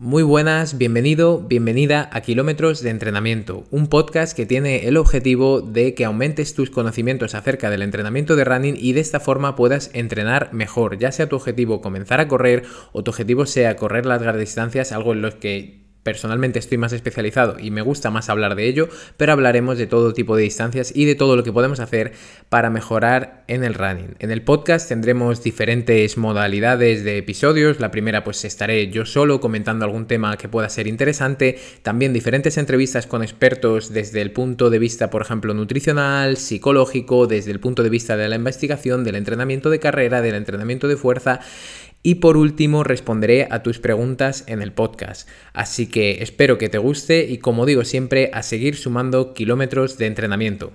Muy buenas, bienvenido, bienvenida a Kilómetros de Entrenamiento, un podcast que tiene el objetivo de que aumentes tus conocimientos acerca del entrenamiento de running y de esta forma puedas entrenar mejor, ya sea tu objetivo comenzar a correr o tu objetivo sea correr largas distancias, algo en lo que Personalmente estoy más especializado y me gusta más hablar de ello, pero hablaremos de todo tipo de distancias y de todo lo que podemos hacer para mejorar en el running. En el podcast tendremos diferentes modalidades de episodios. La primera pues estaré yo solo comentando algún tema que pueda ser interesante. También diferentes entrevistas con expertos desde el punto de vista, por ejemplo, nutricional, psicológico, desde el punto de vista de la investigación, del entrenamiento de carrera, del entrenamiento de fuerza y por último, responderé a tus preguntas en el podcast. Así que espero que te guste y como digo siempre, a seguir sumando kilómetros de entrenamiento.